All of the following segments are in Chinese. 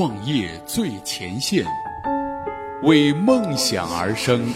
创业最前线，为梦想而生。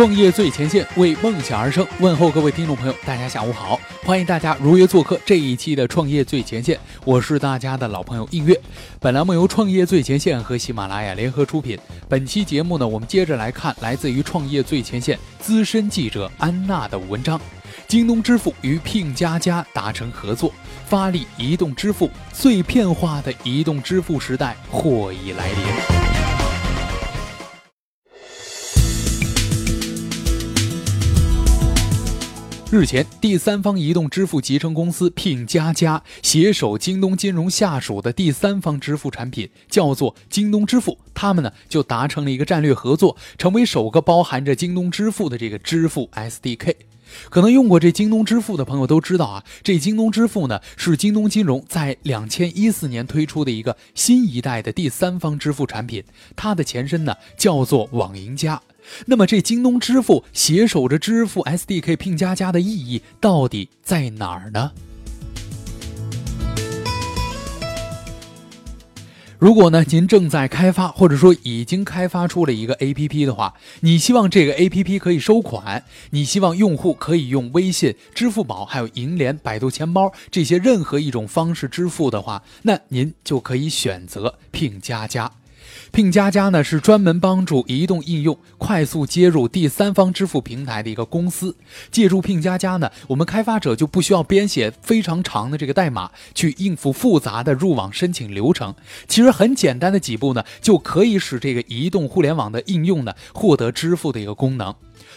创业最前线，为梦想而生。问候各位听众朋友，大家下午好，欢迎大家如约做客这一期的创业最前线。我是大家的老朋友映月。本栏目由创业最前线和喜马拉雅联合出品。本期节目呢，我们接着来看来自于创业最前线资深记者安娜的文章：京东支付与聘家家达成合作，发力移动支付，碎片化的移动支付时代或已来临。日前，第三方移动支付集成公司聘家家携手京东金融下属的第三方支付产品，叫做京东支付，他们呢就达成了一个战略合作，成为首个包含着京东支付的这个支付 SDK。可能用过这京东支付的朋友都知道啊，这京东支付呢是京东金融在两千一四年推出的一个新一代的第三方支付产品，它的前身呢叫做网银加。那么这京东支付携手着支付 SDK 拼家家的意义到底在哪儿呢？如果呢您正在开发或者说已经开发出了一个 APP 的话，你希望这个 APP 可以收款，你希望用户可以用微信、支付宝、还有银联、百度钱包这些任何一种方式支付的话，那您就可以选择拼加加。拼家家呢是专门帮助移动应用快速接入第三方支付平台的一个公司。借助拼家家呢，我们开发者就不需要编写非常长的这个代码去应付复杂的入网申请流程。其实很简单的几步呢，就可以使这个移动互联网的应用呢获得支付的一个功能。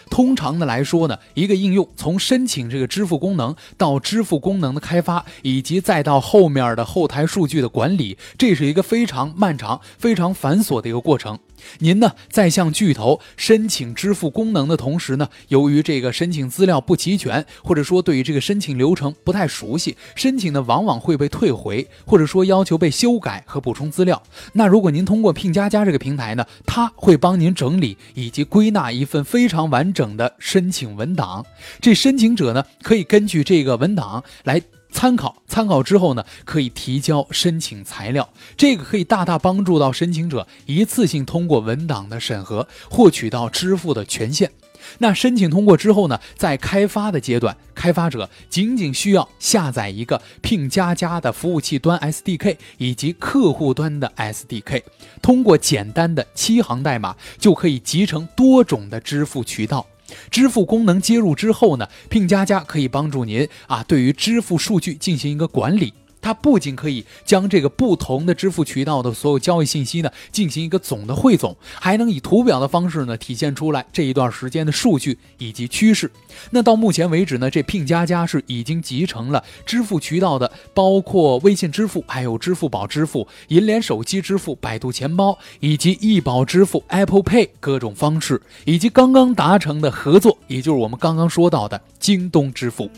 通常的来说呢，一个应用从申请这个支付功能到支付功能的开发，以及再到后面的后台数据的管理，这是一个非常漫长、非常繁琐的一个过程。您呢，在向巨头申请支付功能的同时呢，由于这个申请资料不齐全，或者说对于这个申请流程不太熟悉，申请呢往往会被退回，或者说要求被修改和补充资料。那如果您通过聘家家这个平台呢，它会帮您整理以及归纳一份非常完整的申请文档，这申请者呢可以根据这个文档来。参考参考之后呢，可以提交申请材料，这个可以大大帮助到申请者一次性通过文档的审核，获取到支付的权限。那申请通过之后呢，在开发的阶段，开发者仅仅需要下载一个聘加加的服务器端 SDK 以及客户端的 SDK，通过简单的七行代码就可以集成多种的支付渠道。支付功能接入之后呢，聘加加可以帮助您啊，对于支付数据进行一个管理。它不仅可以将这个不同的支付渠道的所有交易信息呢进行一个总的汇总，还能以图表的方式呢体现出来这一段时间的数据以及趋势。那到目前为止呢，这聘加加是已经集成了支付渠道的，包括微信支付、还有支付宝支付、银联手机支付、百度钱包以及易宝支付、Apple Pay 各种方式，以及刚刚达成的合作，也就是我们刚刚说到的京东支付。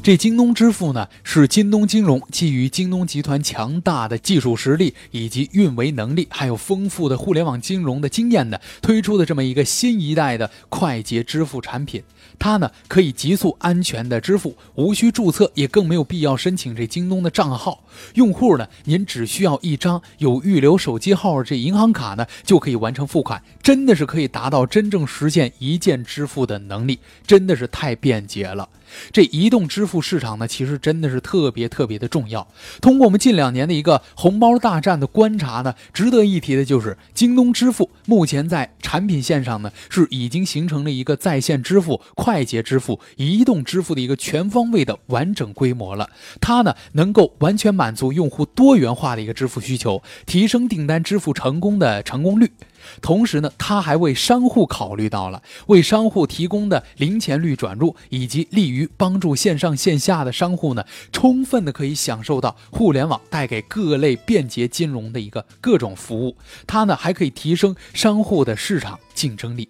这京东支付呢，是京东金融基于京东集团强大的技术实力以及运维能力，还有丰富的互联网金融的经验呢，推出的这么一个新一代的快捷支付产品。它呢可以极速安全的支付，无需注册，也更没有必要申请这京东的账号。用户呢，您只需要一张有预留手机号这银行卡呢，就可以完成付款，真的是可以达到真正实现一键支付的能力，真的是太便捷了。这移动支付市场呢，其实真的是特别特别的重要。通过我们近两年的一个红包大战的观察呢，值得一提的就是京东支付目前在产品线上呢，是已经形成了一个在线支付、快捷支付、移动支付的一个全方位的完整规模了。它呢，能够完全满足用户多元化的一个支付需求，提升订单支付成功的成功率。同时呢，他还为商户考虑到了，为商户提供的零钱率转入，以及利于帮助线上线下的商户呢，充分的可以享受到互联网带给各类便捷金融的一个各种服务。它呢，还可以提升商户的市场竞争力。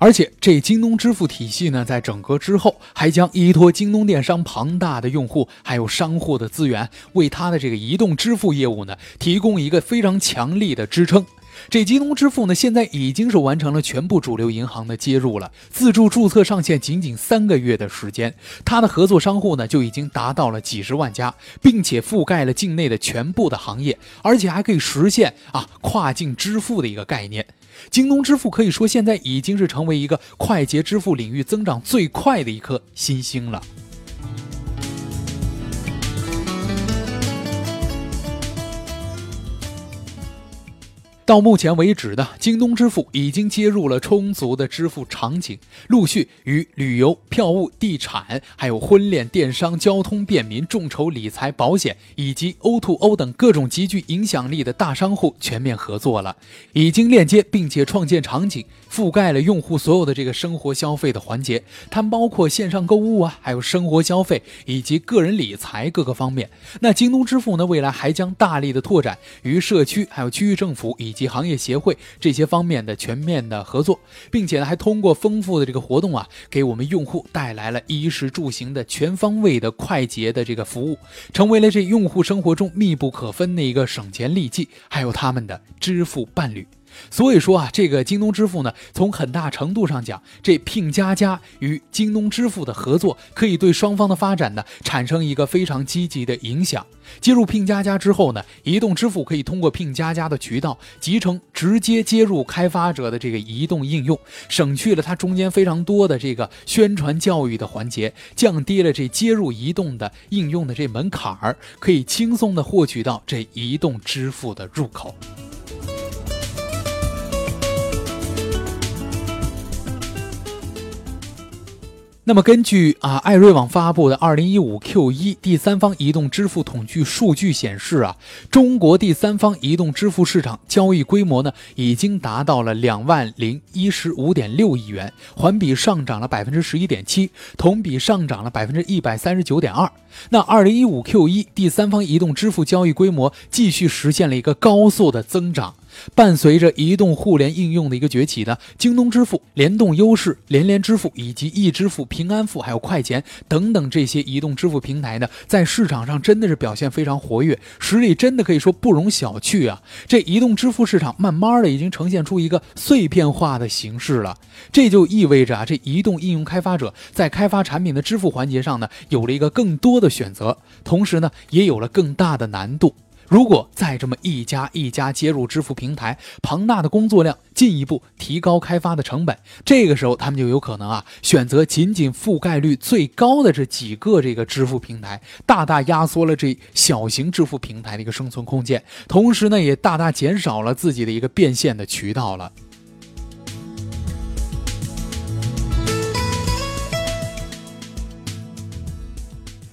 而且这京东支付体系呢，在整合之后，还将依托京东电商庞大的用户还有商户的资源，为它的这个移动支付业务呢，提供一个非常强力的支撑。这京东支付呢，现在已经是完成了全部主流银行的接入了，自助注册上线仅仅三个月的时间，它的合作商户呢就已经达到了几十万家，并且覆盖了境内的全部的行业，而且还可以实现啊跨境支付的一个概念。京东支付可以说现在已经是成为一个快捷支付领域增长最快的一颗新星了。到目前为止呢，京东支付已经接入了充足的支付场景，陆续与旅游、票务、地产，还有婚恋、电商、交通、便民、众筹、理财、保险以及 O2O 等各种极具影响力的大商户全面合作了，已经链接并且创建场景，覆盖了用户所有的这个生活消费的环节，它包括线上购物啊，还有生活消费以及个人理财各个方面。那京东支付呢，未来还将大力的拓展与社区、还有区域政府以及及行业协会这些方面的全面的合作，并且呢，还通过丰富的这个活动啊，给我们用户带来了衣食住行的全方位的快捷的这个服务，成为了这用户生活中密不可分的一个省钱利器，还有他们的支付伴侣。所以说啊，这个京东支付呢，从很大程度上讲，这拼家家与京东支付的合作，可以对双方的发展呢，产生一个非常积极的影响。接入拼家家之后呢，移动支付可以通过拼家家的渠道集成，直接接入开发者的这个移动应用，省去了它中间非常多的这个宣传教育的环节，降低了这接入移动的应用的这门槛儿，可以轻松的获取到这移动支付的入口。那么，根据啊艾瑞网发布的二零一五 Q 一第三方移动支付统计数据显示啊，中国第三方移动支付市场交易规模呢已经达到了两万零一十五点六亿元，环比上涨了百分之十一点七，同比上涨了百分之一百三十九点二。那二零一五 Q 一第三方移动支付交易规模继续实现了一个高速的增长。伴随着移动互联应用的一个崛起呢，京东支付、联动优势、连连支付以及易支付、平安付还有快钱等等这些移动支付平台呢，在市场上真的是表现非常活跃，实力真的可以说不容小觑啊！这移动支付市场慢慢的已经呈现出一个碎片化的形式了，这就意味着啊，这移动应用开发者在开发产品的支付环节上呢，有了一个更多的选择，同时呢，也有了更大的难度。如果再这么一家一家接入支付平台，庞大的工作量进一步提高开发的成本，这个时候他们就有可能啊选择仅仅覆盖率最高的这几个这个支付平台，大大压缩了这小型支付平台的一个生存空间，同时呢也大大减少了自己的一个变现的渠道了。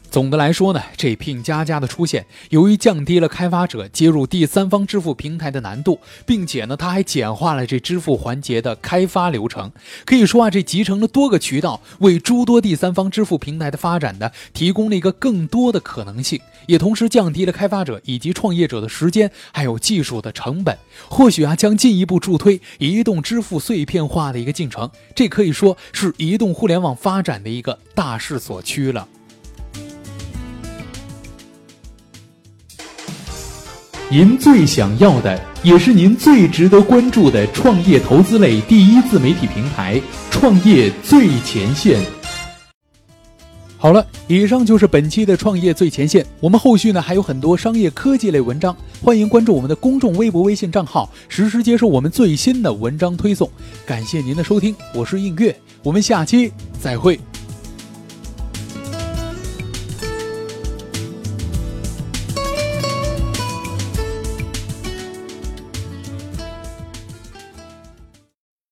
总的来说呢，这聘加加的出现，由于降低了开发者接入第三方支付平台的难度，并且呢，它还简化了这支付环节的开发流程。可以说啊，这集成了多个渠道，为诸多第三方支付平台的发展呢，提供了一个更多的可能性，也同时降低了开发者以及创业者的时间还有技术的成本。或许啊，将进一步助推移动支付碎片化的一个进程。这可以说是移动互联网发展的一个大势所趋了。您最想要的，也是您最值得关注的创业投资类第一自媒体平台——创业最前线。好了，以上就是本期的创业最前线。我们后续呢还有很多商业科技类文章，欢迎关注我们的公众微博、微信账号，实时接收我们最新的文章推送。感谢您的收听，我是映月，我们下期再会。